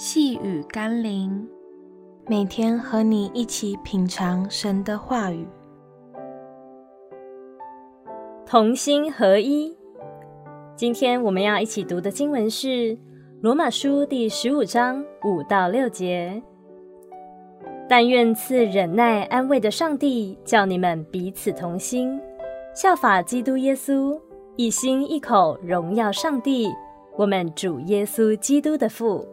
细雨甘霖，每天和你一起品尝神的话语，同心合一。今天我们要一起读的经文是《罗马书》第十五章五到六节。但愿赐忍耐安慰的上帝，叫你们彼此同心，效法基督耶稣，一心一口荣耀上帝，我们主耶稣基督的父。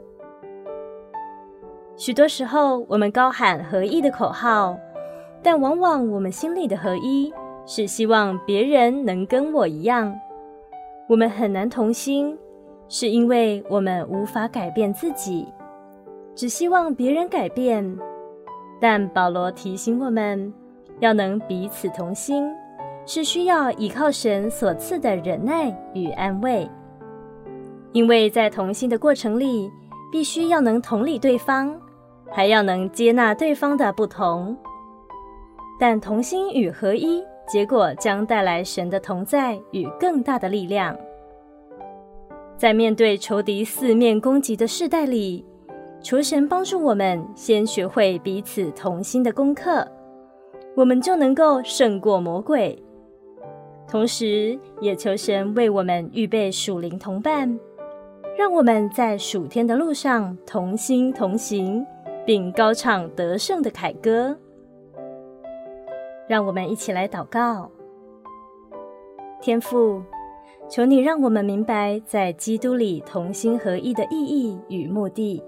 许多时候，我们高喊合一的口号，但往往我们心里的合一是希望别人能跟我一样。我们很难同心，是因为我们无法改变自己，只希望别人改变。但保罗提醒我们，要能彼此同心，是需要依靠神所赐的忍耐与安慰，因为在同心的过程里，必须要能同理对方。还要能接纳对方的不同，但同心与合一，结果将带来神的同在与更大的力量。在面对仇敌四面攻击的世代里，求神帮助我们先学会彼此同心的功课，我们就能够胜过魔鬼。同时，也求神为我们预备属灵同伴，让我们在属天的路上同心同行。并高唱得胜的凯歌，让我们一起来祷告。天父，求你让我们明白在基督里同心合意的意义与目的，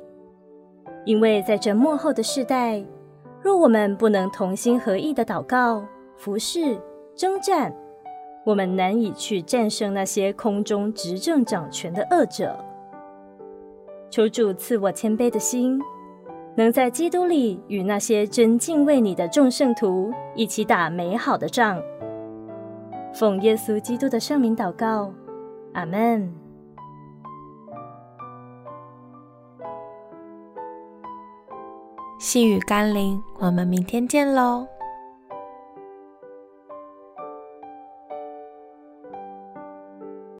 因为在这末后的世代，若我们不能同心合意的祷告、服侍、征战，我们难以去战胜那些空中执政掌权的恶者。求主赐我谦卑的心。能在基督里与那些真敬畏你的众圣徒一起打美好的仗。奉耶稣基督的圣名祷告，阿门。细雨甘霖，我们明天见喽。